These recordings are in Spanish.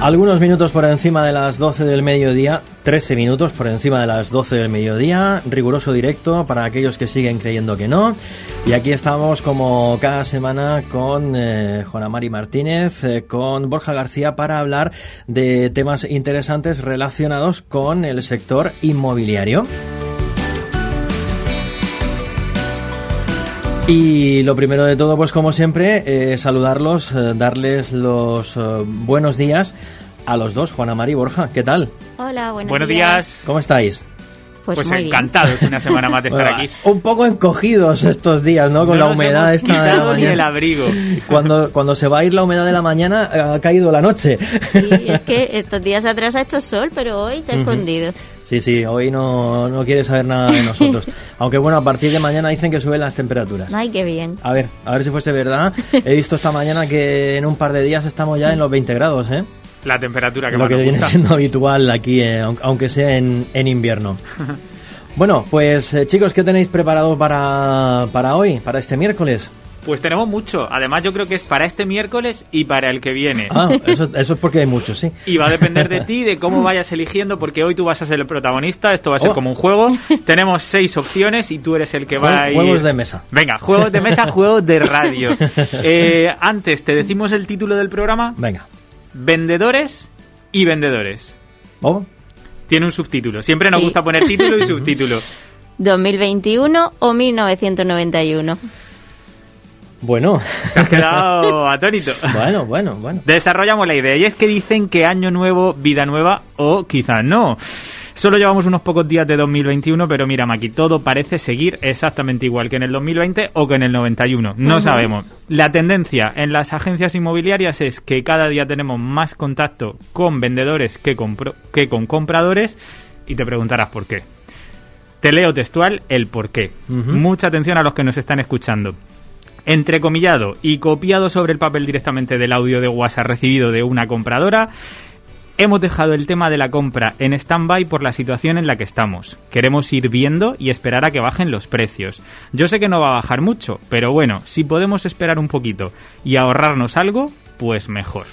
Algunos minutos por encima de las 12 del mediodía, 13 minutos por encima de las 12 del mediodía, riguroso directo para aquellos que siguen creyendo que no. Y aquí estamos como cada semana con eh, Juana Mari Martínez, eh, con Borja García para hablar de temas interesantes relacionados con el sector inmobiliario. Y lo primero de todo, pues como siempre, eh, saludarlos, eh, darles los eh, buenos días a los dos, Juana Mari y Borja. ¿Qué tal? Hola, buenos, Buenos días. días. ¿Cómo estáis? Pues, Pues, muy bien. encantados una semana más de estar Bueno, aquí. Un poco encogidos estos días, ¿no? Con No la nos humedad hemos esta de la quitado ni el mañana. abrigo. Cuando, cuando se va a ir la humedad de la mañana, ha caído la noche. Sí, es que estos días atrás ha hecho sol, pero hoy se ha escondido. Sí, sí, hoy no, no quiere saber nada de nosotros. Aunque bueno, a partir de mañana dicen que suben las temperaturas. Ay, qué bien. A ver, a ver si fuese verdad. He visto esta mañana que en un par de días estamos ya en los 20 grados, ¿eh? La temperatura que lo que viene gusta. siendo habitual aquí, eh, aun- aunque sea en, en invierno. Bueno, pues eh, chicos, ¿qué tenéis preparado para, para hoy, para este miércoles? Pues tenemos mucho. Además, yo creo que es para este miércoles y para el que viene. Ah, eso, eso es porque hay muchos, sí. Y va a depender de ti, de cómo vayas eligiendo, porque hoy tú vas a ser el protagonista, esto va a ser Oh. como un juego. Tenemos seis opciones y tú eres el que va a ir... Juegos de mesa. Venga, juegos de mesa, juegos de radio. Eh, antes, te decimos el título del programa. Venga. Vendedores y vendedores. ¿Vamos? Tiene un subtítulo. Siempre nos Sí. gusta poner título y subtítulo. 2021 o 1991. Bueno, Te has quedado atónito. bueno, bueno, bueno. Desarrollamos la idea y es que dicen que año nuevo, vida nueva o quizás no. Solo llevamos unos pocos días de 2021, pero mira, Maki, todo parece seguir exactamente igual que en el 2020 o que en el 91. No sabemos. La tendencia en las agencias inmobiliarias es que cada día tenemos más contacto con vendedores que, compro- que con compradores y te preguntarás por qué. Te leo textual el por qué. Mucha atención a los que nos están escuchando. Entrecomillado y copiado sobre el papel directamente del audio de WhatsApp recibido de una compradora, hemos dejado el tema de la compra en stand-by por la situación en la que estamos. Queremos ir viendo y esperar a que bajen los precios. Yo sé que no va a bajar mucho, pero bueno, si podemos esperar un poquito y ahorrarnos algo, pues mejor.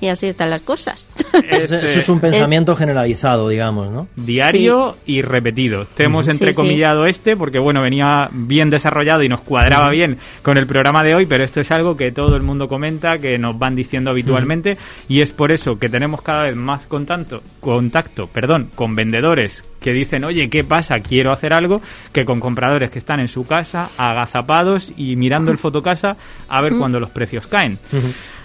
Y así están las cosas. Ese, ese es un pensamiento generalizado, digamos, ¿no? diario y repetido. Te hemos Sí, entrecomillado este porque, bueno, venía bien desarrollado y nos cuadraba bien con el programa de hoy, pero esto es algo que todo el mundo comenta, que nos van diciendo habitualmente y es por eso que tenemos cada vez más contacto, contacto perdón, con vendedores que dicen, oye, ¿qué pasa? Quiero hacer algo, que con compradores que están en su casa, agazapados y mirando el fotocasa a ver cuándo los precios caen.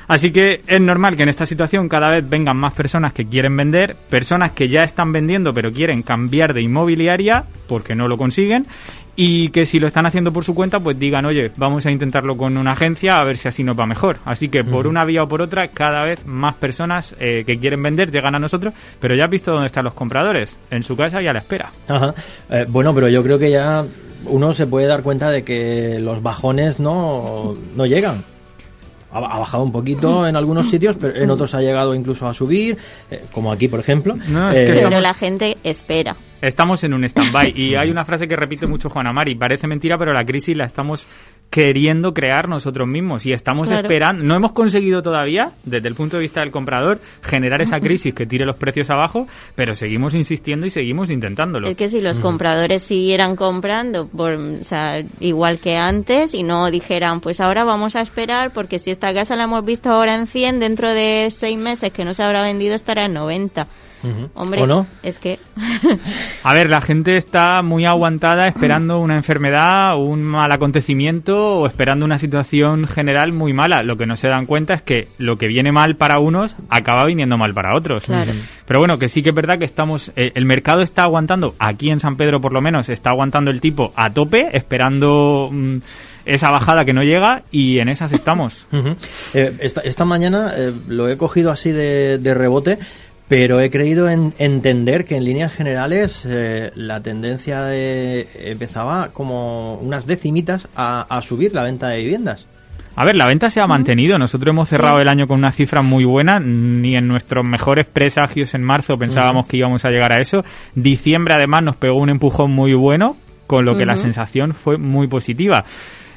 Así que es normal que en esta situación cada vez vengan más personas que quieren vender, personas que ya están vendiendo pero quieren cambiar de inmobiliaria porque no lo consiguen y que si lo están haciendo por su cuenta pues digan, oye, vamos a intentarlo con una agencia a ver si así nos va mejor. Así que por una vía o por otra cada vez más personas eh, que quieren vender llegan a nosotros, pero ya has visto dónde están los compradores, en su casa y a la espera. Ajá. Eh, bueno, pero yo creo que ya uno se puede dar cuenta de que los bajones no, no llegan. Ha, bajado un poquito en algunos sitios, pero en otros ha llegado incluso a subir, eh, como aquí, por ejemplo. No, es que Eh, Pero la gente espera. Estamos en un stand-by y hay una frase que repite mucho Juana Mari, parece mentira, pero la crisis la estamos queriendo crear nosotros mismos y estamos Claro. esperando, no hemos conseguido todavía, desde el punto de vista del comprador, generar esa crisis que tire los precios abajo, pero seguimos insistiendo y seguimos intentándolo. Es que si los compradores siguieran comprando, por, o sea, igual que antes, y no dijeran, pues ahora vamos a esperar, porque si esta casa la hemos visto ahora en 100, dentro de seis meses que no se habrá vendido estará en 90. Hombre, ¿O no? es que... A ver, la gente está muy aguantada esperando una enfermedad, un mal acontecimiento o esperando una situación general muy mala. Lo que no se dan cuenta es que lo que viene mal para unos acaba viniendo mal para otros. Claro. Pero bueno, que sí que es verdad que estamos, eh, el mercado está aguantando, aquí en San Pedro por lo menos, está aguantando el tipo a tope, esperando mm, esa bajada que no llega y en esas estamos. Eh, esta, esta mañana eh, lo he cogido así de, de rebote, pero he creído en entender que en líneas generales eh, la tendencia de- empezaba como unas decimitas a, a subir la venta de viviendas. A ver, la venta se ha mantenido. Nosotros hemos cerrado el año con una cifra muy buena. Ni en nuestros mejores presagios en marzo pensábamos que íbamos a llegar a eso. Diciembre, además, nos pegó un empujón muy bueno, con lo que la sensación fue muy positiva.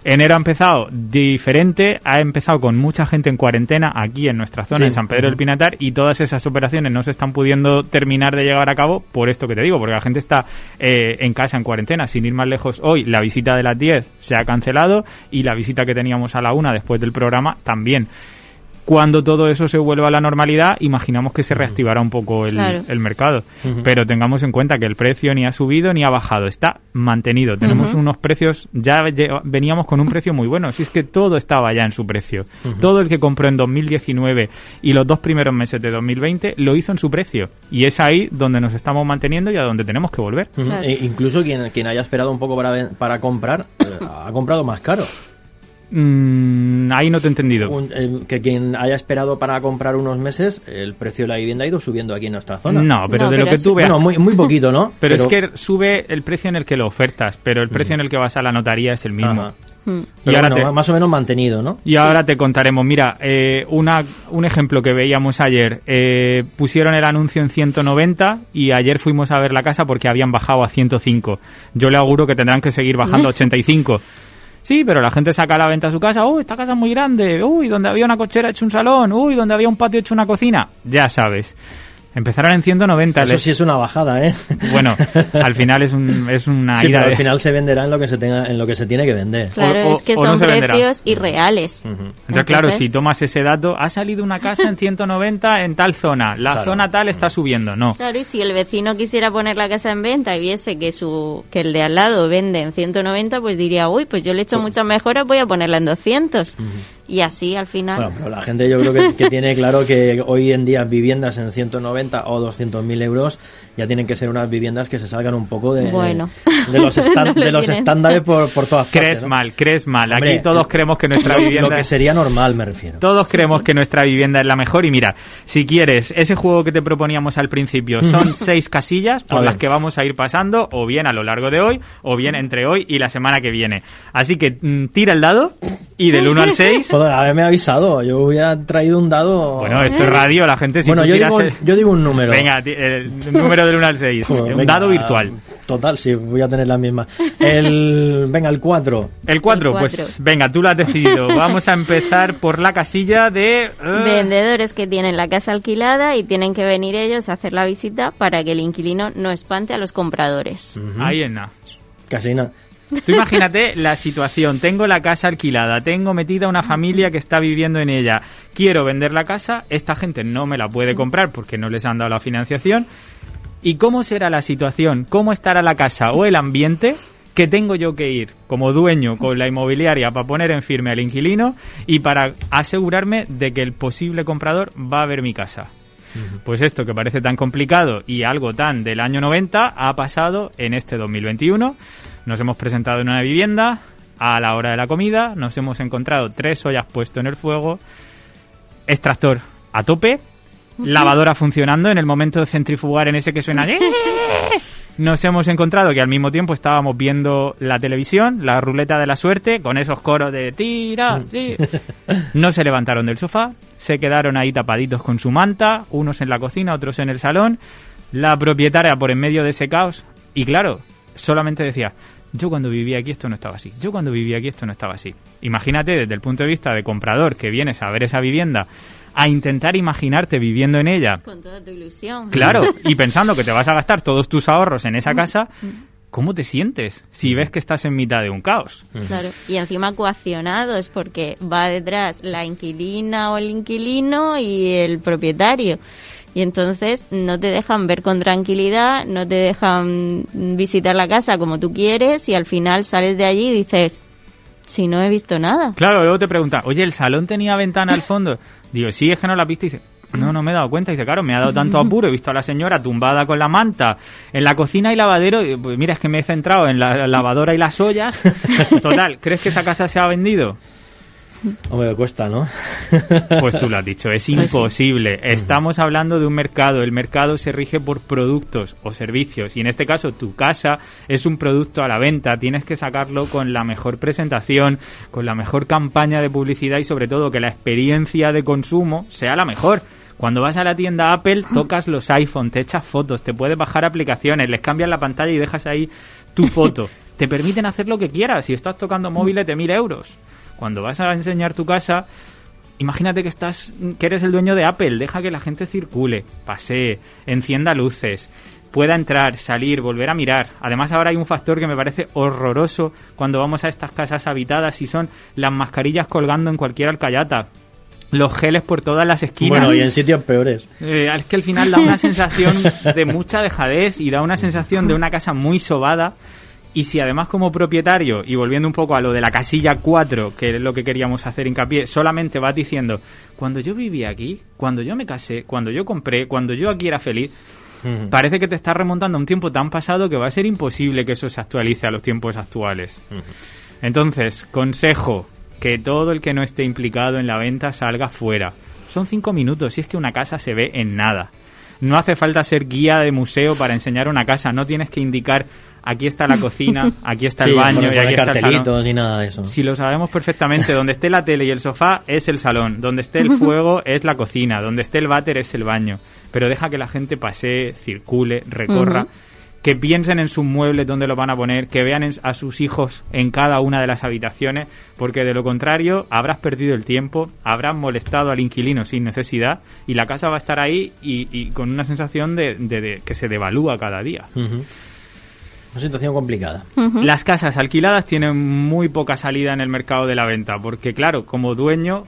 Enero ha empezado diferente, ha empezado con mucha gente en cuarentena aquí en nuestra zona, Sí. en San Pedro del Pinatar, y todas esas operaciones no se están pudiendo terminar de llevar a cabo por esto que te digo, porque la gente está eh, en casa en cuarentena, sin ir más lejos. Hoy la visita de las 10 se ha cancelado y la visita que teníamos a la una después del programa también. Cuando todo eso se vuelva a la normalidad, imaginamos que se reactivará un poco el, Claro. el mercado. Pero tengamos en cuenta que el precio ni ha subido ni ha bajado, está mantenido. Tenemos unos precios, ya veníamos con un precio muy bueno, si es que todo estaba ya en su precio. Todo el que compró en 2019 y los dos primeros meses de 2020 lo hizo en su precio. Y es ahí donde nos estamos manteniendo y a donde tenemos que volver. Claro. E incluso quien, quien haya esperado un poco para, ven- para comprar, eh, ha comprado más caro. Mm, ahí no te he entendido. Un- eh, que quien haya esperado para comprar unos meses, el precio de la vivienda ha ido subiendo aquí en nuestra zona. No, pero No, de pero lo que es- tú veas. Bueno, muy, muy poquito, ¿no? pero, es que sube el precio en el que lo ofertas, pero el precio en el que vas a la notaría es el mismo. Ajá. Mm. Y Pero ahora bueno, te- más o menos mantenido, ¿no? Y ahora te contaremos, mira, eh, una, un ejemplo que veíamos ayer, eh, pusieron el anuncio en 190 y ayer fuimos a ver la casa porque habían bajado a 105. Yo le auguro que tendrán que seguir bajando a 85. Sí, pero la gente saca a la venta su casa, uy, esta casa es muy grande, uy, donde había una cochera hecho un salón, uy, donde había un patio hecho una cocina. Ya sabes. Empezaron en 190. Eso les- sí es una bajada, ¿eh? Bueno, al final es, un, es una Sí, ida pero al final se venderá en lo que se tenga, en lo que se tiene que vender. Claro, O- o- es que no son precios irreales. Entonces, claro, si tomas ese dato, ha salido una casa en 190 en tal zona, la Claro. zona tal está subiendo, no. Claro, y si el vecino quisiera poner la casa en venta y viese que su que el de al lado vende en 190, pues diría, uy, pues yo le he hecho muchas mejoras, voy a ponerla en 200. Y así al final... Bueno, pero la gente yo creo que, que tiene claro que hoy en día viviendas en 190 o 200 mil euros ya tienen que ser unas viviendas que se salgan un poco de, Bueno. de los, estan- No lo de los estándares por, por todas partes. Crees ¿no? mal, crees mal. Aquí todos creemos que nuestra Lo, vivienda lo que sería normal, me refiero. Todos creemos que nuestra vivienda es la mejor y mira, si quieres, ese juego que te proponíamos al principio son seis casillas por las que vamos a ir pasando o bien a lo largo de hoy o bien entre hoy y la semana que viene. Así que mm, tira el dado y del 1 al 6... Joder, haberme avisado. Yo hubiera traído un dado. Bueno, esto es radio, la gente si Bueno, tú yo tiras digo, el- yo digo un número. Venga, el número del 1 al 6. Joder, un venga, dado virtual. Total, sí, voy a tener la misma. El, venga, el 4. El 4, El pues venga, tú lo has decidido. Vamos a empezar por la casilla de... eh, Vendedores que tienen la casa alquilada y tienen que venir ellos a hacer la visita para que el inquilino no espante a los compradores. Ahí en nada. Casi nada. Tú imagínate la situación, tengo la casa alquilada, tengo metida una familia que está viviendo en ella, quiero vender la casa, esta gente no me la puede comprar porque no les han dado la financiación. ¿Y cómo será la situación? ¿Cómo estará la casa o el ambiente que tengo yo que ir como dueño con la inmobiliaria para poner en firme al inquilino y para asegurarme de que el posible comprador va a ver mi casa? Pues esto que parece tan complicado y algo tan del año 90 ha pasado en este 2021. Nos hemos presentado en una vivienda a la hora de la comida, nos hemos encontrado tres ollas puesto en el fuego, extractor a tope, lavadora funcionando en el momento de centrifugar en ese que suena. Nos hemos encontrado que al mismo tiempo estábamos viendo la televisión, la ruleta de la suerte, con esos coros de tira, sí. No se levantaron del sofá, se quedaron ahí tapaditos con su manta, unos en la cocina, otros en el salón. La propietaria por en medio de ese caos, y claro, solamente decía, yo cuando vivía aquí esto no estaba así, yo cuando vivía aquí esto no estaba así. Imagínate desde el punto de vista de comprador que vienes a ver esa vivienda, a intentar imaginarte viviendo en ella, Con toda tu ilusión. Claro, y pensando que te vas a gastar todos tus ahorros en esa casa, ¿cómo te sientes si ves que estás en mitad de un caos? Claro, y encima coaccionados porque va detrás la inquilina o el inquilino y el propietario. Y entonces no te dejan ver con tranquilidad, no te dejan visitar la casa como tú quieres y al final sales de allí y dices, si no he visto nada. Claro, luego te preguntan, oye, ¿el salón tenía ventana al fondo? Digo, sí, es que no la has visto. Y dice, no, no me he dado cuenta. Y dice, claro, me ha dado tanto apuro. He visto a la señora tumbada con la manta en la cocina y lavadero. Y, pues mira, es que me he centrado en la lavadora y las ollas. Total, ¿crees que esa casa se ha vendido? Hombre, cuesta, ¿no? Pues tú lo has dicho, es sí. imposible. Estamos hablando de un mercado. El mercado se rige por productos o servicios. Y en este caso, tu casa es un producto a la venta. Tienes que sacarlo con la mejor presentación, con la mejor campaña de publicidad y sobre todo que la experiencia de consumo sea la mejor. Cuando vas a la tienda Apple, tocas los iPhone, te echas fotos, te puedes bajar aplicaciones, les cambias la pantalla y dejas ahí tu foto. te permiten hacer lo que quieras. Si estás tocando móviles de mil euros, cuando vas a enseñar tu casa, imagínate que estás, que eres el dueño de Apple, deja que la gente circule, pasee, encienda luces, pueda entrar, salir, volver a mirar. Además ahora hay un factor que me parece horroroso cuando vamos a estas casas habitadas y son las mascarillas colgando en cualquier alcayata. Los geles por todas las esquinas. Bueno, y en sitios peores. Eh, es que al final da una sensación de mucha dejadez y da una sensación de una casa muy sobada. Y si además como propietario, y volviendo un poco a lo de la casilla 4, que es lo que queríamos hacer hincapié, solamente vas diciendo, cuando yo vivía aquí, cuando yo me casé, cuando yo compré, cuando yo aquí era feliz, parece que te estás remontando a un tiempo tan pasado que va a ser imposible que eso se actualice a los tiempos actuales. Entonces, consejo, que todo el que no esté implicado en la venta salga fuera. Son cinco minutos y es que una casa se ve en nada. No hace falta ser guía de museo para enseñar una casa, no tienes que indicar aquí está la cocina, aquí está el baño y aquí está el salón. ni nada de eso. Si lo sabemos perfectamente, donde esté la tele y el sofá es el salón, donde esté el fuego es la cocina, donde esté el váter es el baño. Pero deja que la gente pasee, circule, recorra, que piensen en sus muebles donde lo van a poner, que vean a sus hijos en cada una de las habitaciones, porque de lo contrario habrás perdido el tiempo, habrás molestado al inquilino sin necesidad y la casa va a estar ahí y, y con una sensación de, de- de que se devalúa cada día. Una situación complicada. Las casas alquiladas tienen muy poca salida en el mercado de la venta, porque claro, como dueño,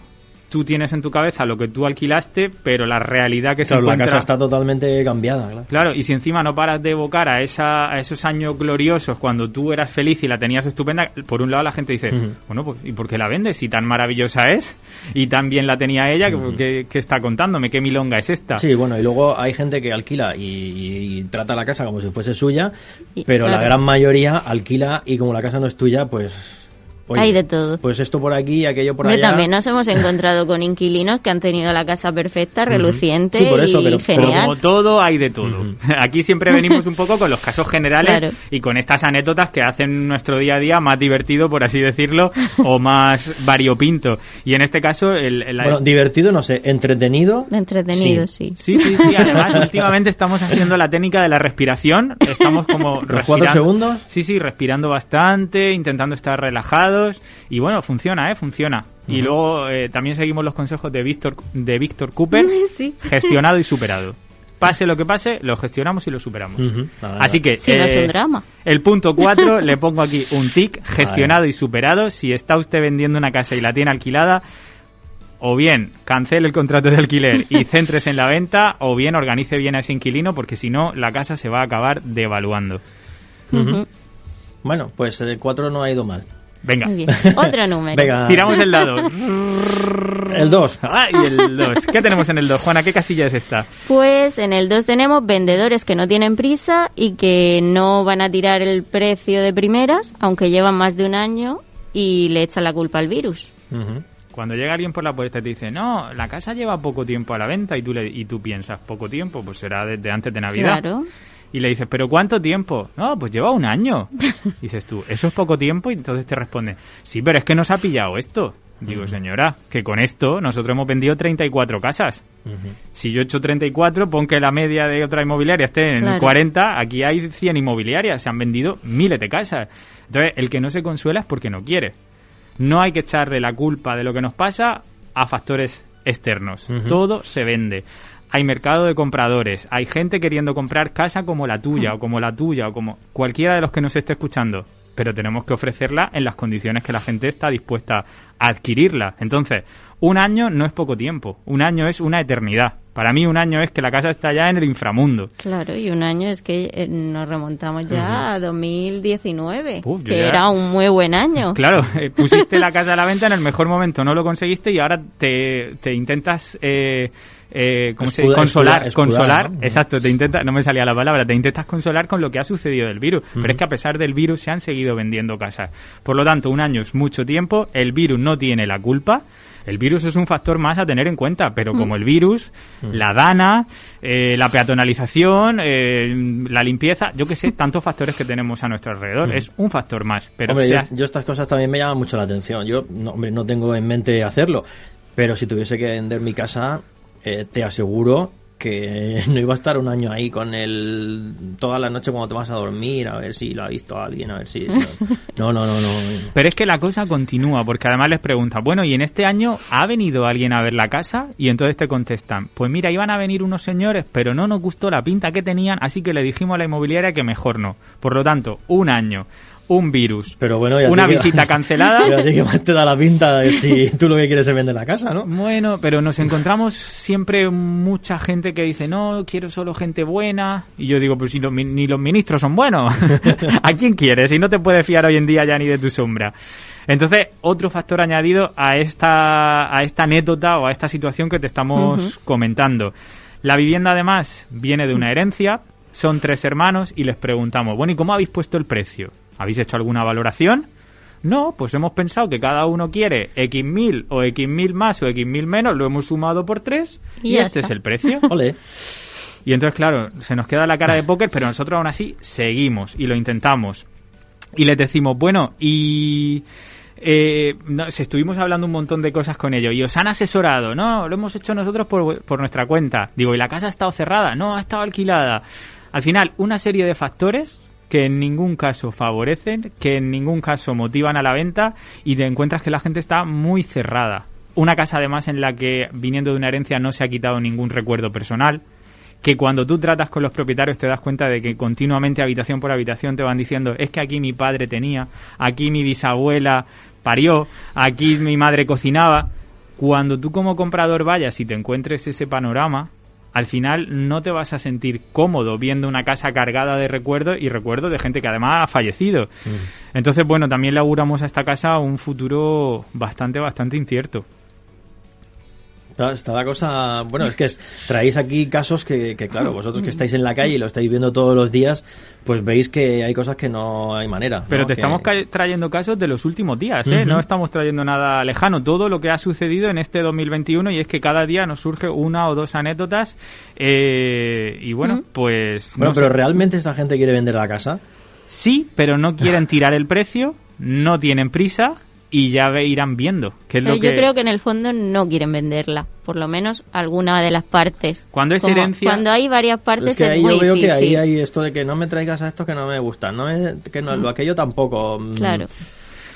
tú tienes en tu cabeza lo que tú alquilaste, pero la realidad que se Claro, la encuentra... casa está totalmente cambiada, claro. Claro, y si encima no paras de evocar a, esa, a esos años gloriosos cuando tú eras feliz y la tenías estupenda, por un lado la gente dice, bueno, pues, ¿y por qué la vendes? Si tan maravillosa es, y tan bien la tenía ella, que ¿qué, qué está contándome? ¿Qué milonga es esta? Sí, bueno, y luego hay gente que alquila y, y- y trata la casa como si fuese suya, pero la gran mayoría alquila y como la casa no es tuya, pues... oye, Hay de todo. Pues esto por aquí y aquello por allá. también nos hemos encontrado con inquilinos que han tenido la casa perfecta, reluciente Sí, por eso, y pero- genial. como todo, hay de todo. Aquí siempre venimos un poco con los casos generales Claro. y con estas anécdotas que hacen nuestro día a día más divertido, por así decirlo, o más variopinto. Y en este caso, el, el- Bueno, divertido, no sé, entretenido. Entretenido, sí. Sí, sí, sí. Además, últimamente estamos haciendo la técnica de la respiración. Estamos como ¿Los cuatro respirando- segundos? Sí, sí, respirando bastante, intentando estar Y bueno, funciona, ¿eh? Funciona. Y luego eh, también seguimos los consejos de Víctor, de Víctor Cooper. Sí. Gestionado y superado. Pase lo que pase, lo gestionamos y lo superamos. Así que... Sí, no es eh, un drama. El punto 4, le pongo aquí un tic, gestionado y superado. Si está usted vendiendo una casa y la tiene alquilada, o bien cancele el contrato de alquiler y céntrese en la venta, o bien organice bien a ese inquilino, porque si no, la casa se va a acabar devaluando. Bueno, pues el 4 no ha ido mal. Venga, Muy bien. Otro número. Venga, tiramos el dado. el 2. Ah, y el 2. ¿Qué tenemos en el 2? Juana, ¿qué casilla es esta? Pues en el 2 tenemos vendedores que no tienen prisa y que no van a tirar el precio de primeras, aunque llevan más de un año y le echan la culpa al virus. Cuando llega alguien por la puerta y te dice, no, la casa lleva poco tiempo a la venta y tú, le, y tú piensas, poco tiempo, pues será desde antes de Navidad. Claro. Y le dices, ¿pero cuánto tiempo? No, pues lleva un año. Dices tú, ¿eso es poco tiempo? Y entonces te responde, sí, pero es que nos ha pillado esto. Digo, señora, que con esto nosotros hemos vendido 34 casas. Si yo he hecho 34, pon que la media de otra inmobiliaria esté en Claro. 40, aquí hay 100 inmobiliarias, se han vendido miles de casas. Entonces, el que no se consuela es porque no quiere. No hay que echarle la culpa de lo que nos pasa a factores externos. Todo se vende. Hay mercado de compradores, hay gente queriendo comprar casa como la tuya o como la tuya o como cualquiera de los que nos esté escuchando, pero tenemos que ofrecerla en las condiciones que la gente está dispuesta adquirirla. Entonces, un año no es poco tiempo, un año es una eternidad. Para mí un año es que la casa está ya en el inframundo. Claro, y un año es que eh, nos remontamos ya a 2019, Uf, yo que ya- era un muy buen año. Claro, eh, pusiste la casa a la venta en el mejor momento, no lo conseguiste y ahora te, te intentas eh, eh, ¿cómo se dice? Escuda- consolar, escuda- consolar, ¿no? exacto, te intenta, no me salía la palabra, te intentas consolar con lo que ha sucedido del virus, pero es que a pesar del virus se han seguido vendiendo casas. Por lo tanto, un año es mucho tiempo, el virus no tiene la culpa. El virus es un factor más a tener en cuenta, pero como el virus, la dana, eh, la peatonalización, eh, la limpieza, yo que sé, tantos factores que tenemos a nuestro alrededor, es un factor más. Pero Hombre, yo estas cosas también me llaman mucho la atención. Yo no, hombre, no tengo en mente hacerlo, pero si tuviese que vender mi casa, eh, te aseguro que no iba a estar un año ahí con él toda la noche cuando te vas a dormir, a ver si lo ha visto alguien, a ver si... No, no, no, no. Pero es que la cosa continúa, porque además les pregunta, bueno, ¿y en este año ha venido alguien a ver la casa? Y entonces te contestan, pues mira, iban a venir unos señores, pero no nos gustó la pinta que tenían, así que le dijimos a la inmobiliaria que mejor no. Por lo tanto, un año un virus, Pero bueno, una visita cancelada. Ya que más te da la pinta de si tú lo que quieres es vender la casa, ¿no? Bueno, pero nos encontramos siempre mucha gente que dice, no, quiero solo gente buena. Y yo digo, pues si ni los ministros son buenos. ¿A quién quieres? Y no te puedes fiar hoy en día ya ni de tu sombra. Entonces, otro factor añadido a esta, a esta anécdota o a esta situación que te estamos comentando. La vivienda, además, viene de una herencia, son tres hermanos y les preguntamos, bueno, ¿y cómo habéis puesto el precio? ¿Habéis hecho alguna valoración? No, pues hemos pensado que cada uno quiere X mil o X mil más o X mil menos, lo hemos sumado por tres y, este es el precio. Ole. Y entonces, claro, se nos queda la cara de póker, pero nosotros aún así seguimos y lo intentamos. Y les decimos, bueno, y... Eh, estuvimos hablando un montón de cosas con ellos y os han asesorado, no, lo hemos hecho nosotros por, por nuestra cuenta. Digo, ¿y la casa ha estado cerrada? No, ha estado alquilada. Al final, una serie de factores que en ningún caso favorecen, que en ningún caso motivan a la venta y te encuentras que la gente está muy cerrada. Una casa además en la que viniendo de una herencia no se ha quitado ningún recuerdo personal, que cuando tú tratas con los propietarios te das cuenta de que continuamente habitación por habitación te van diciendo es que aquí mi padre tenía, aquí mi bisabuela parió, aquí mi madre cocinaba. Cuando tú como comprador vayas y te encuentres ese panorama, al final no te vas a sentir cómodo viendo una casa cargada de recuerdos y recuerdos de gente que además ha fallecido. Mm. Entonces, bueno, también le auguramos a esta casa un futuro bastante, bastante incierto. Está la cosa, bueno, es que traéis aquí casos que, claro, vosotros que estáis en la calle y lo estáis viendo todos los días, pues veis que hay cosas que no hay manera. Pero te estamos trayendo casos de los últimos días, ¿eh? No estamos trayendo nada lejano, todo lo que ha sucedido en este 2021 y es que cada día nos surge una o dos anécdotas eh, y bueno, pues... Bueno, pero ¿realmente esta gente quiere vender la casa? Sí, pero no quieren tirar el precio, no tienen prisa y ya irán viendo. Que es lo yo creo que en el fondo no quieren venderla, por lo menos alguna de las partes. Cuando es herencia. Cuando hay varias partes es, que ahí yo veo que ahí hay esto de que no me traigas a esto que no me gusta, no que no, lo aquello tampoco. Mm, claro.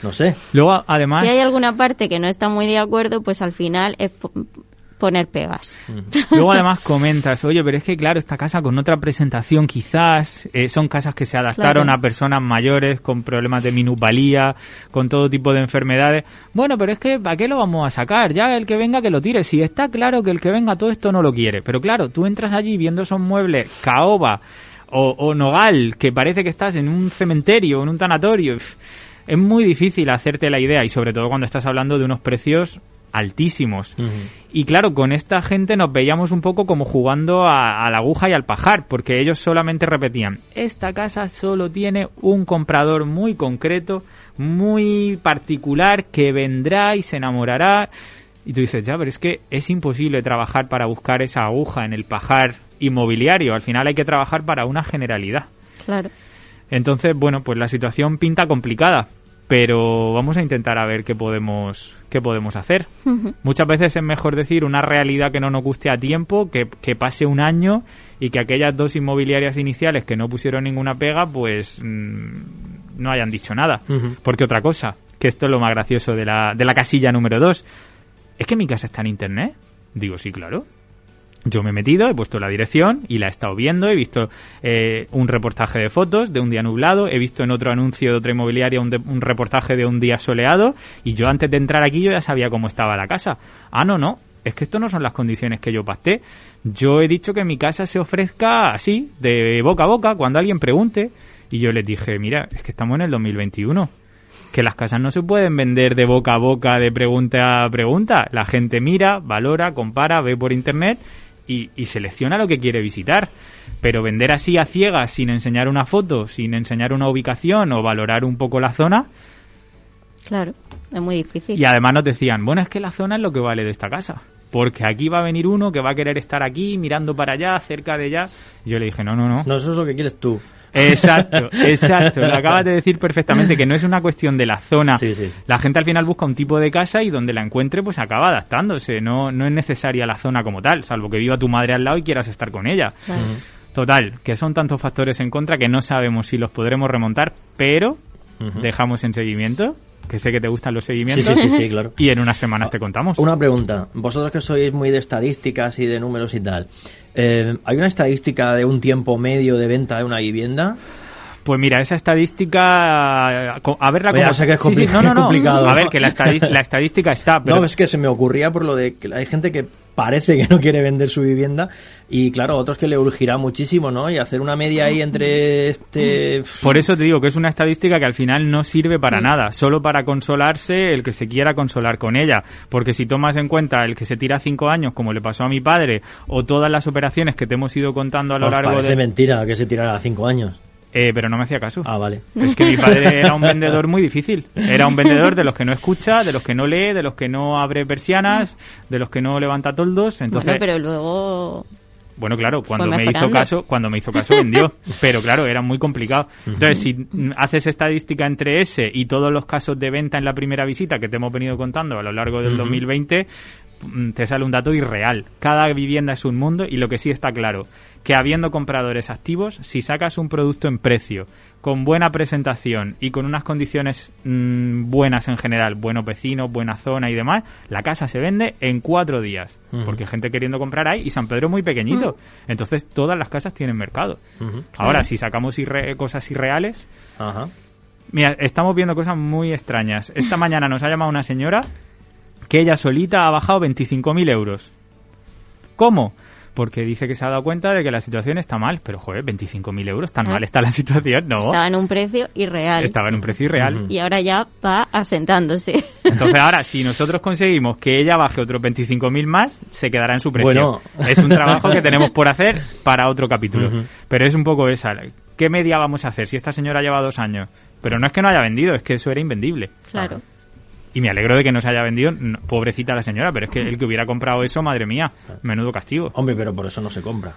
No sé. Luego, además. Si hay alguna parte que no está muy de acuerdo, pues al final es poner pegas. Luego además comentas, oye, pero es que claro, esta casa con otra presentación quizás, eh, son casas que se adaptaron a personas mayores con problemas de minusvalía, con todo tipo de enfermedades. Bueno, pero es que ¿para qué lo vamos a sacar? Ya el que venga que lo tire. Si está claro que el que venga todo esto no lo quiere. Pero claro, tú entras allí viendo esos muebles, caoba o, o nogal, que parece que estás en un cementerio, en un tanatorio. Es muy difícil hacerte la idea y sobre todo cuando estás hablando de unos precios altísimos. Y claro, con esta gente nos veíamos un poco como jugando a, la aguja y al pajar, porque ellos solamente repetían, esta casa solo tiene un comprador muy concreto, muy particular, que vendrá y se enamorará. Y tú dices, ya, pero es que es imposible trabajar para buscar esa aguja en el pajar inmobiliario. Al final hay que trabajar para una generalidad. Claro. Entonces, bueno, pues la situación pinta complicada, pero vamos a intentar a ver qué podemos qué podemos hacer. Muchas veces es mejor decir una realidad que no nos guste a tiempo, que, pase un año y que aquellas dos inmobiliarias iniciales que no pusieron ninguna pega, pues mm, no hayan dicho nada. Porque otra cosa, que esto es lo más gracioso de la, de la casilla número dos, es que mi casa está en internet. Digo, sí, claro. Yo me he metido, he puesto la dirección y la he estado viendo, he visto eh, un reportaje de fotos de un día nublado, he visto en otro anuncio de otra inmobiliaria un, un, reportaje de un día soleado y yo antes de entrar aquí yo ya sabía cómo estaba la casa. Ah, no, no, es que esto no son las condiciones que yo pacté. Yo he dicho que mi casa se ofrezca así, de boca a boca, cuando alguien pregunte. Y yo les dije, mira, es que estamos en el 2021 que las casas no se pueden vender de boca a boca, de pregunta a pregunta. La gente mira, valora, compara, ve por internet y, selecciona lo que quiere visitar. Pero vender así a ciegas, sin enseñar una foto, sin enseñar una ubicación o valorar un poco la zona. Claro, es muy difícil. Y además nos decían, bueno, es que la zona es lo que vale de esta casa. Porque aquí va a venir uno que va a querer estar aquí, mirando para allá, cerca de allá. Y yo le dije, no, no, no. No, eso es lo que quieres tú. Exacto, exacto. Lo acabas de decir perfectamente, que no es una cuestión de la zona. Sí, sí, sí. La gente al final busca un tipo de casa y donde la encuentre, pues acaba adaptándose. No, no es necesaria la zona como tal, salvo que viva tu madre al lado y quieras estar con ella. Claro. Total, que son tantos factores en contra que no sabemos si los podremos remontar, pero dejamos en seguimiento, que sé que te gustan los seguimientos, sí, sí, sí, claro. y en unas semanas te contamos. Una pregunta. Vosotros que sois muy de estadísticas y de números y tal, eh, ¿hay una estadística de un tiempo medio de venta de una vivienda? Pues mira, esa estadística, a verla como... sé que es Sí, no, no, no. complicado. A ver, que la, estadística está, pero No, es que se me ocurría por lo de que hay gente que parece que no quiere vender su vivienda y claro, otros que le urgirá muchísimo, ¿no? Y hacer una media ahí entre este... Por eso te digo que es una estadística que al final no sirve para nada, solo para consolarse el que se quiera consolar con ella. Porque si tomas en cuenta el que se tira cinco años, como le pasó a mi padre, o todas las operaciones que te hemos ido contando a lo Os largo parece de... mentira que se tirara a cinco años. Eh, pero no me hacía caso. Ah, vale. Es que mi padre era un vendedor muy difícil. Era un vendedor de los que no escucha, de los que no lee, de los que no abre persianas, de los que no levanta toldos. Entonces, Bueno, pero luego Bueno, claro, cuando me hizo caso, cuando me hizo caso vendió, pero claro, era muy complicado. Entonces, si haces estadística entre ese y todos los casos de venta en la primera visita que te hemos venido contando a lo largo del Ujú. 2020, mm, te sale un dato irreal. Cada vivienda es un mundo y lo que sí está claro, que habiendo compradores activos, si sacas un producto en precio, con buena presentación y con unas condiciones mm, buenas en general, buenos vecinos, buena zona y demás, la casa se vende en cuatro días. Ujú. Porque hay gente queriendo comprar ahí y San Pedro es muy pequeñito. Entonces todas las casas tienen mercado. Ahora, si sacamos irre- cosas irreales, mira, estamos viendo cosas muy extrañas. Esta mañana nos ha llamado una señora que ella solita ha bajado 25.000 euros. ¿Cómo? Porque dice que se ha dado cuenta de que la situación está mal. Pero, joder, 25.000 euros, tan Ah. mal está la situación, ¿no? estaba en un precio irreal. Estaba en un precio irreal. Y ahora ya va asentándose. Entonces ahora, si nosotros conseguimos que ella baje otros 25.000 más, se quedará en su precio. Bueno. Es un trabajo que tenemos por hacer para otro capítulo. Pero es un poco esa. ¿Qué media vamos a hacer si esta señora lleva dos años? Pero no es que no haya vendido, es que eso era invendible. claro. Y me alegro de que no se haya vendido, no, pobrecita la señora, pero es que el que hubiera comprado eso, madre mía, menudo castigo. Hombre, pero por eso no se compra.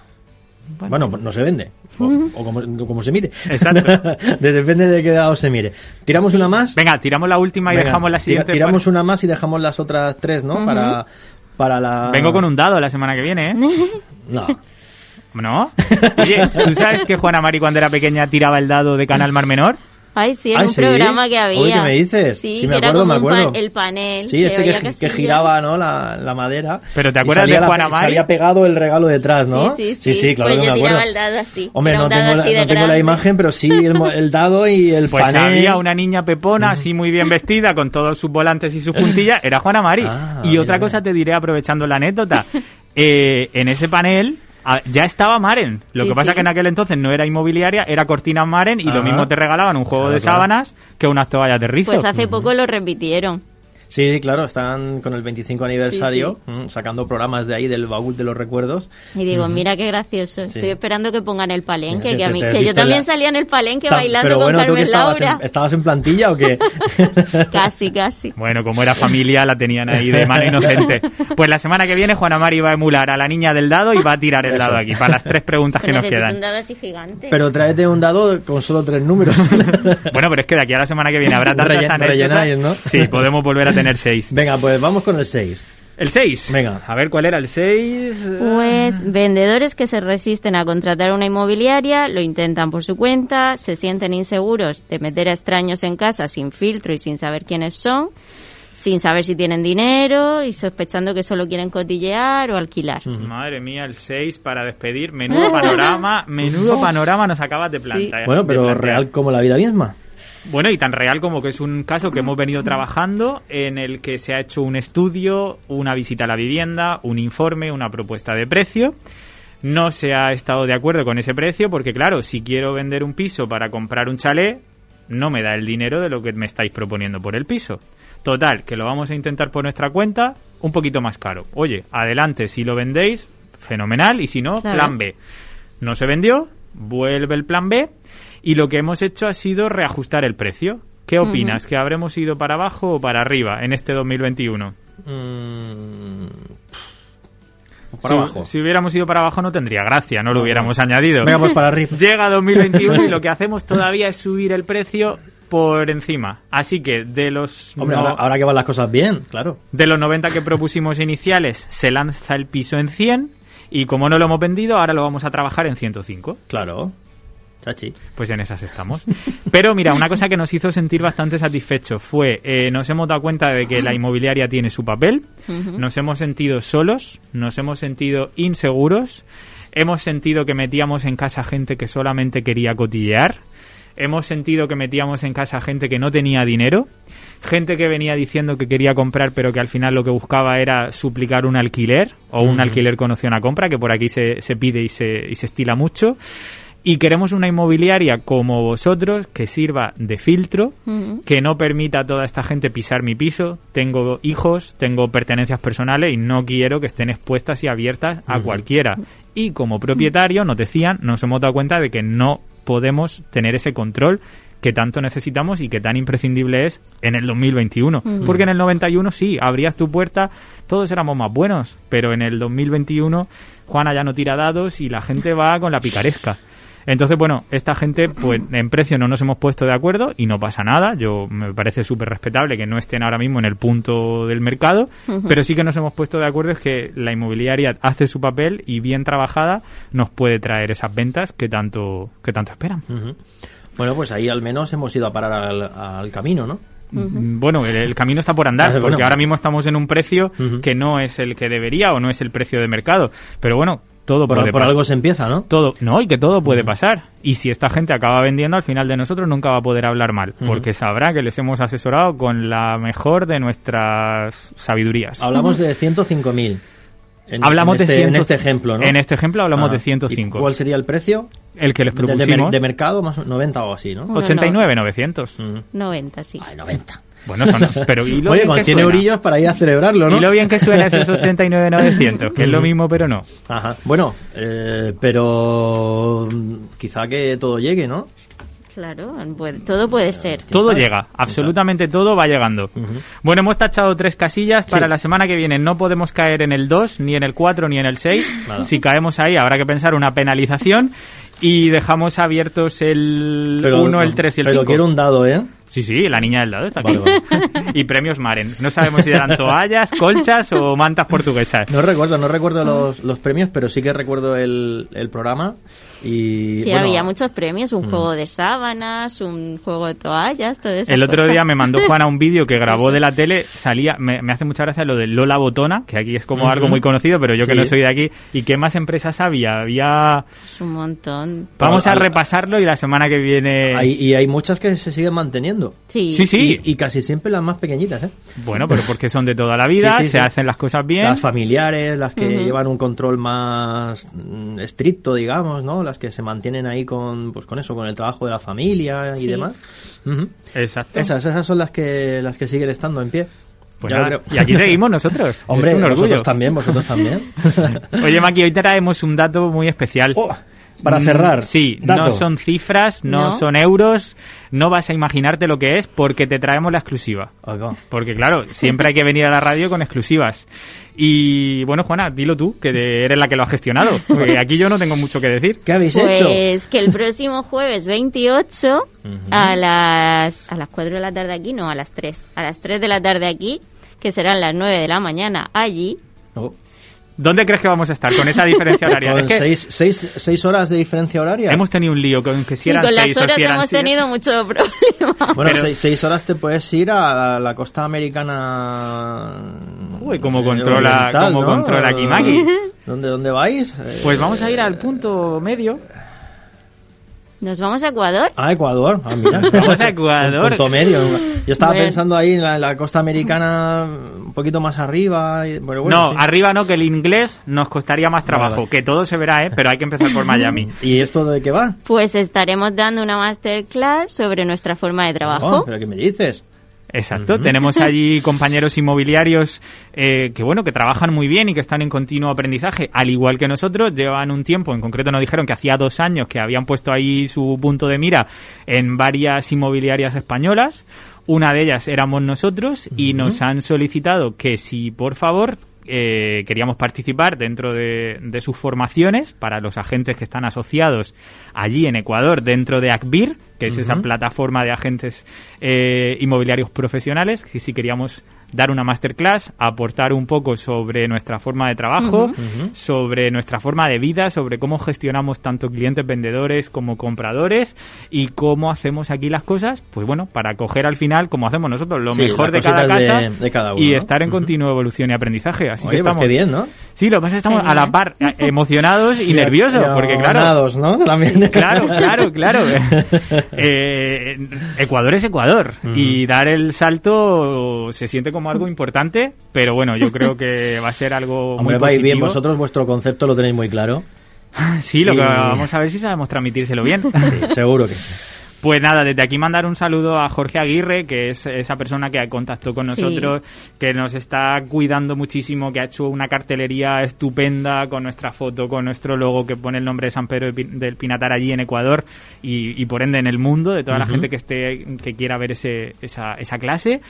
Bueno, no se vende. O, o como, como se mire. Exacto. De- Depende de qué lado se mire. ¿Tiramos una más? Venga, tiramos la última y Venga, dejamos la tira- siguiente. tiramos una más y dejamos las otras tres, ¿no? Para, para la... Vengo con un dado la semana que viene, ¿eh? No. ¿No? Oye, ¿tú sabes que Juana Mari cuando era pequeña tiraba el dado de Canal Mar Menor? Ay, sí, en Ay, un ¿sí? programa que había. Uy, ¿qué me dices? Sí, Sí, me que era acuerdo, como me un acuerdo. pan- el panel. Sí, este que, había que giraba, ¿no? La, la madera. Pero ¿te acuerdas de Juana Mari? Salía pegado el regalo detrás, ¿no? Sí, sí, sí. claro Pues que yo me tiraba acuerdo. el dado así. Hombre, Era no tengo, la, así no tengo la imagen, pero sí el, el dado y el Pues panel. había una niña pepona, así muy bien vestida, con todos sus volantes y sus puntillas, era Juana Mari. Ah, y otra cosa te diré aprovechando la anécdota. Eh, en ese panel ah, ya estaba Maren. Lo Sí, que pasa sí. es que en aquel entonces no era inmobiliaria, era Cortinas Maren y Ajá. lo mismo te regalaban un juego Claro, de claro. sábanas que unas toallas de rizo. Pues hace poco lo repitieron. Sí, claro, están con el 25 aniversario, mm, sacando programas de ahí del baúl de los recuerdos. Y digo, mira qué gracioso. Sí. Estoy esperando que pongan el palenque, Te- que, a mí, que yo también la- salía en el palenque Ta- bailando pero con bueno, ¿tú que Carmen estabas Laura. en, ¿Estabas en plantilla o qué? Casi, casi. Bueno, como era familia, la tenían ahí de mano inocente. Pues la semana que viene Juana Mari va a emular a la niña del dado y va a tirar el Eso. dado aquí, para las tres preguntas que Pues nos quedan. un dado así gigante. pero tráete un dado con solo tres números. Bueno, pero es que de aquí a la semana que viene habrá tantas Rellen- anécdotas. ¿no? Sí, podemos volver a tener seis. Venga, pues vamos con el 6. El 6. Venga. A ver cuál era el 6. Pues vendedores que se resisten a contratar una inmobiliaria, lo intentan por su cuenta, se sienten inseguros de meter a extraños en casa sin filtro y sin saber quiénes son, sin saber si tienen dinero y sospechando que solo quieren cotillear o alquilar. Madre mía, el 6 para despedir. Menudo panorama, menudo panorama nos acabas de plantar. Bueno, de pero plantear. real como la vida misma. Bueno, y tan real como que es un caso que hemos venido trabajando en el que se ha hecho un estudio, una visita a la vivienda, un informe, una propuesta de precio. No se ha estado de acuerdo con ese precio porque, claro, si quiero vender un piso para comprar un chalet, no me da el dinero de lo que me estáis proponiendo por el piso. Total, que lo vamos a intentar por nuestra cuenta, un poquito más caro. Oye, adelante, si lo vendéis, fenomenal, y si no, Claro. plan B. No se vendió, vuelve el plan B, y lo que hemos hecho ha sido reajustar el precio. ¿Qué opinas? ¿Que habremos ido para abajo o para arriba en este 2021? Mm, para si, abajo. si hubiéramos ido para abajo no tendría gracia, no lo hubiéramos añadido. Venga, pues para arriba. Llega 2021 y lo que hacemos todavía es subir el precio por encima. Así que de los Hombre, no- ahora, ahora que van las cosas bien, claro. de los 90 que propusimos iniciales se lanza el piso en 100 y como no lo hemos vendido, ahora lo vamos a trabajar en 105. Claro. Chachi. Pues en esas estamos. Pero mira, una cosa que nos hizo sentir bastante satisfechos fue, eh, nos hemos dado cuenta de que la inmobiliaria tiene su papel, nos hemos sentido solos, nos hemos sentido inseguros, hemos sentido que metíamos en casa gente que solamente quería cotillear, hemos sentido que metíamos en casa gente que no tenía dinero, gente que venía diciendo que quería comprar pero que al final lo que buscaba era suplicar un alquiler o un alquiler con opción a compra, que por aquí se, se pide y se, y se estila mucho. Y queremos una inmobiliaria como vosotros que sirva de filtro, que no permita a toda esta gente pisar mi piso. Tengo hijos, tengo pertenencias personales y no quiero que estén expuestas y abiertas a cualquiera. Y como propietario, nos decían, nos hemos dado cuenta de que no podemos tener ese control que tanto necesitamos y que tan imprescindible es en el 2021. Ujú. Porque en el 91 sí, abrías tu puerta, todos éramos más buenos, pero en el 2021 Juana ya no tira dados y la gente va con la picaresca. Entonces, bueno, esta gente, pues en precio no nos hemos puesto de acuerdo y no pasa nada. Yo me parece súper respetable que no estén ahora mismo en el punto del mercado, pero sí que nos hemos puesto de acuerdo es que la inmobiliaria hace su papel y bien trabajada nos puede traer esas ventas que tanto que tanto esperan. Bueno, pues ahí al menos hemos ido a parar al, al camino, ¿no? Mm, Bueno, el, el camino está por andar, porque bueno. ahora mismo estamos en un precio que no es el que debería o no es el precio de mercado. Pero bueno, todo Por, puede por pasar. algo se empieza, ¿no? Todo, no, y que todo puede pasar. Y si esta gente acaba vendiendo, al final de nosotros nunca va a poder hablar mal, Ujú. porque sabrá que les hemos asesorado con la mejor de nuestras sabidurías. Hablamos de 105.000. En, Hablamos en este, de 100 en este ejemplo, ¿no? En este ejemplo hablamos Ah, de ¿y 105. ¿Cuál sería el precio? El que les De, de mer- propusimos, de mercado, más o- 90 o así, ¿no? Uno 89, 900. Mm. 90, sí. Ay, 90. Bueno, son, pero y lo Oye, bien con que 100 suena. eurillos para ir a celebrarlo, ¿no? Y lo bien que suena esos 89, 900, que es lo mismo, pero no. Ajá. Bueno, eh, pero quizá que todo llegue, ¿no? Claro, puede- todo puede ser. Todo llega, absolutamente todo va llegando. Bueno, hemos tachado tres casillas para Sí. la semana que viene. No podemos caer en el 2, ni en el 4, ni en el 6. Nada. Si caemos ahí, habrá que pensar una penalización. Y dejamos abiertos el Pero, 1, el 3 y el pero 5. quiero un dado, ¿eh? Sí, sí, la niña del dado está aquí. Vale, y premios Maren. No sabemos si eran toallas, colchas o mantas portuguesas. No recuerdo, no recuerdo los, los premios, pero sí que recuerdo el, el programa. Y, Sí, bueno, había muchos premios, un juego de sábanas, un juego de toallas, todo eso. El otro día me mandó Juana un vídeo que grabó de la tele, salía, me, me hace mucha gracia lo de Lola Botona, que aquí es como algo muy conocido, pero yo que Sí. no soy de aquí. ¿Y qué más empresas había? Había... Un montón. Vamos a repasarlo y la semana que viene... Hay- y hay muchas que se siguen manteniendo. Sí. Sí, sí. Y, y casi siempre las más pequeñitas, ¿eh? Bueno, pero porque son de toda la vida, Sí, sí, se sí. hacen las cosas bien. Las familiares, las que llevan un control más mm, estricto, digamos, ¿no? Las que se mantienen ahí con, pues con eso, con el trabajo de la familia y Sí. demás. Ujú. Exacto. Esas, esas son las que, las que siguen estando en pie. Pues Ya nada, creo. Y aquí seguimos nosotros. Hombre, es un orgullo. vosotros también, vosotros también. Oye, Maki, hoy traemos un dato muy especial. Oh, para Mm, cerrar. Sí, dato. no son cifras, no, No. son euros, no vas a imaginarte lo que es porque te traemos la exclusiva. Porque claro, siempre hay que venir a la radio con exclusivas. Y bueno, Juana, dilo tú, que eres la que lo ha gestionado. Porque aquí yo no tengo mucho que decir. ¿Qué habéis hecho? Pues que el próximo jueves 28 a las a las 4 de la tarde aquí, no, a las 3. A las 3 de la tarde aquí, que serán las 9 de la mañana allí. Oh, ¿Dónde crees que vamos a estar con esa diferencia horaria? con Es que seis, seis, seis horas de diferencia horaria. hemos tenido un lío con que si Sí, eran con seis las o horas si eran hemos siete. tenido mucho problema. Bueno, Pero- seis, seis horas te puedes ir a la, la costa americana. Uy, cómo eh, controla- oriental, cómo ¿no? controla Maggie. ¿Dónde, ¿Dónde vais? Eh, Pues vamos a ir al punto medio. Nos vamos a Ecuador. A Ecuador. Ah, mira. Vamos a Ecuador. Un punto medio. Yo estaba Bueno. pensando ahí en la, la costa americana, un poquito más arriba. y- bueno, bueno, no, sí. arriba no, que el inglés nos costaría más trabajo. vale. Que todo se verá, ¿eh? Pero hay que empezar por Miami. ¿Y esto de qué va? Pues estaremos dando una masterclass sobre nuestra forma de trabajo. Oh, ¿Pero qué me dices? Exacto, tenemos allí compañeros inmobiliarios eh, que bueno que trabajan muy bien y que están en continuo aprendizaje, al igual que nosotros, llevan un tiempo, en concreto nos dijeron que hacía dos años que habían puesto ahí su punto de mira en varias inmobiliarias españolas, una de ellas éramos nosotros y nos han solicitado que si por favor eh, queríamos participar dentro de, de, sus formaciones para los agentes que están asociados allí en Ecuador dentro de ACBIR, que es esa plataforma de agentes eh, inmobiliarios profesionales, que sí queríamos dar una masterclass, aportar un poco sobre nuestra forma de trabajo, sobre nuestra forma de vida, sobre cómo gestionamos tanto clientes vendedores como compradores y cómo hacemos aquí las cosas, pues bueno, para coger al final, como hacemos nosotros, lo mejor de cada casa de, cada uno, y estar en continua evolución y aprendizaje. Así Oye, que pues estamos qué bien, ¿no? Sí, lo que pasa es que estamos a la par, eh, emocionados y, nerviosos, porque claro... ¿no? También. Claro, claro, claro. Eh, Ecuador es Ecuador y dar el salto se siente como algo importante, pero bueno, yo creo que va a ser algo Hombre, muy vais positivo. bien, vosotros vuestro concepto lo tenéis muy claro. Sí, lo Y- que vamos a ver si sabemos transmitírselo bien. Sí, seguro que sí. Pues nada, desde aquí mandar un saludo a Jorge Aguirre, que es esa persona que contactó con Sí. nosotros, que nos está cuidando muchísimo, que ha hecho una cartelería estupenda con nuestra foto, con nuestro logo que pone el nombre de San Pedro del Pinatar allí en Ecuador y, y por ende en el mundo, de toda la gente que esté que quiera ver ese, esa, esa clase.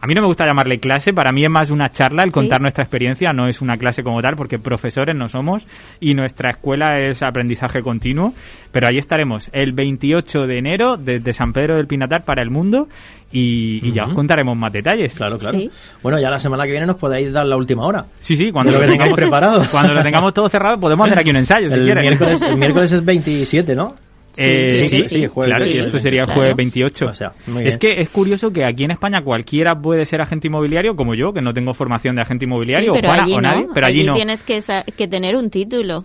A mí no me gusta llamarle clase, para mí es más una charla el Sí. contar nuestra experiencia, no es una clase como tal, porque profesores no somos y nuestra escuela es aprendizaje continuo. Pero ahí estaremos el 28 de enero desde San Pedro del Pinatar para el mundo y, y ya os contaremos más detalles. Claro, claro. Sí. Bueno, ya la semana que viene nos podéis dar la última hora. Sí, sí, cuando lo tengamos preparado. Cuando lo tengamos todo cerrado podemos hacer aquí un ensayo, si quieres. miércoles, el miércoles es 27, ¿no? Eh, Sí, sí, sí, sí, jueves claro, y 28, esto sería el claro. jueves 28. O sea, muy es que es curioso que aquí en España cualquiera puede ser agente inmobiliario, como yo, que no tengo formación de agente inmobiliario, Sí, o pero Juana, allí o no. nadie, pero allí, no. tienes que, tener un título.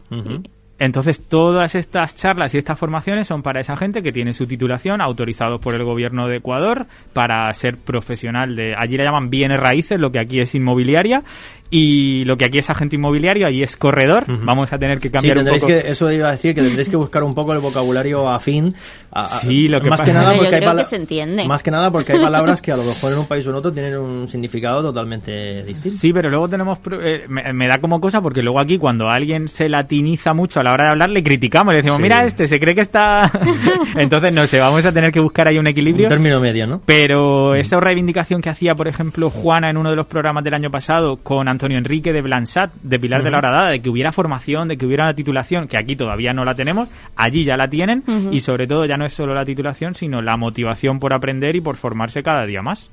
Entonces, todas estas charlas y estas formaciones son para esa gente que tiene su titulación autorizados por el gobierno de Ecuador para ser profesional de. Allí le llaman bienes raíces, lo que aquí es inmobiliaria, y lo que aquí es agente inmobiliario, allí es corredor. Ujú. Vamos a tener que Sí, cambiar un tendréis poco. que, eso iba a decir, que tendréis que buscar un poco el vocabulario afín. a- Sí, lo que más pasa- que nada yo porque hay creo pala- que se entiende. Más que nada porque hay palabras que a lo mejor en un país o en otro tienen un significado totalmente distinto. Sí, pero luego tenemos. eh, me, me da como cosa porque luego aquí, cuando alguien se latiniza mucho a la hora de hablar, le criticamos. Le decimos, Sí. mira, este se cree que está. Entonces, no sé, vamos a tener que buscar ahí un equilibrio. Un término medio, ¿no? Pero esa reivindicación que hacía, por ejemplo, Juana en uno de los programas del año pasado con Antonio Enrique de Blansat, de Pilar de la Horadada, de que hubiera formación, de que hubiera una titulación, que aquí todavía no la tenemos, allí ya la tienen, y sobre todo ya no es solo la titulación, sino la motivación por aprender y por formarse cada día más.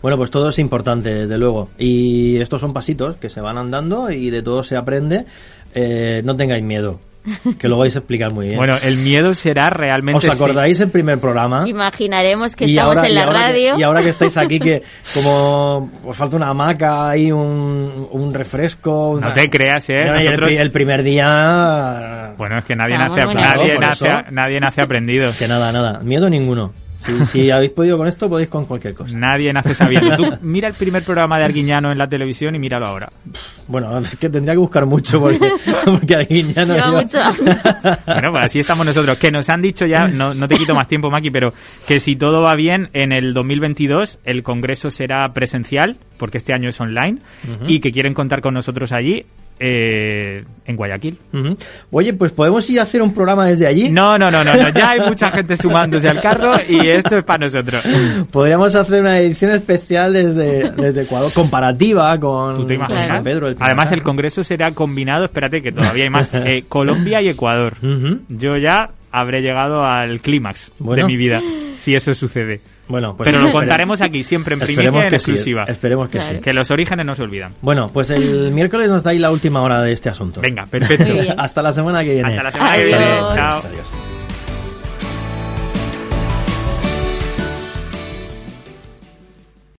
Bueno, pues todo es importante, desde luego. Y estos son pasitos que se van andando y de todo se aprende. Eh, no tengáis miedo, que lo vais a explicar muy bien. Bueno, el miedo será realmente... ¿Os acordáis el primer programa? Imaginaremos que Y estamos ahora- en y la que- radio. y ahora que estáis aquí, que como os falta una hamaca y un, un refresco. No te creas, ¿eh? Y el, Nosotros- pri- el primer día. Bueno, es que nadie Estamos nace, nadie, nace, nadie nace aprendido. Que nada, nada. Miedo ninguno. Si, si habéis podido con esto, podéis con cualquier cosa. Nadie nace sabiendo. Tú mira el primer programa de Arguiñano en la televisión y míralo ahora. Bueno, es que tendría que buscar mucho porque, porque aquí ya no Lleva lleva- mucho. Bueno, pues así estamos nosotros. Que nos han dicho ya, no, no te quito más tiempo, Maki, pero que si todo va bien, en el 2022 el congreso será presencial, porque este año es online, y que quieren contar con nosotros allí, eh, en Guayaquil. Oye, pues podemos ir a hacer un programa desde allí. No, no, no, no, no, ya hay mucha gente sumándose al carro y esto es para nosotros. Podríamos hacer una edición especial desde, desde Ecuador, comparativa con, ¿Tú te con imaginas? San Pedro. Pinatar. Además, el congreso será combinado, espérate que todavía hay más, eh, Colombia y Ecuador. Yo ya habré llegado al clímax Bueno. de mi vida, si eso sucede. Bueno, pues Pero lo contaremos aquí, siempre en primicia en que sí. exclusiva. Esperemos que Claro. sí. Que los orígenes no se olvidan. Bueno, pues el miércoles nos dais la última hora de este asunto. Venga, perfecto. Hasta la semana que viene. Hasta la semana que viene. Adiós. Chao. Adiós.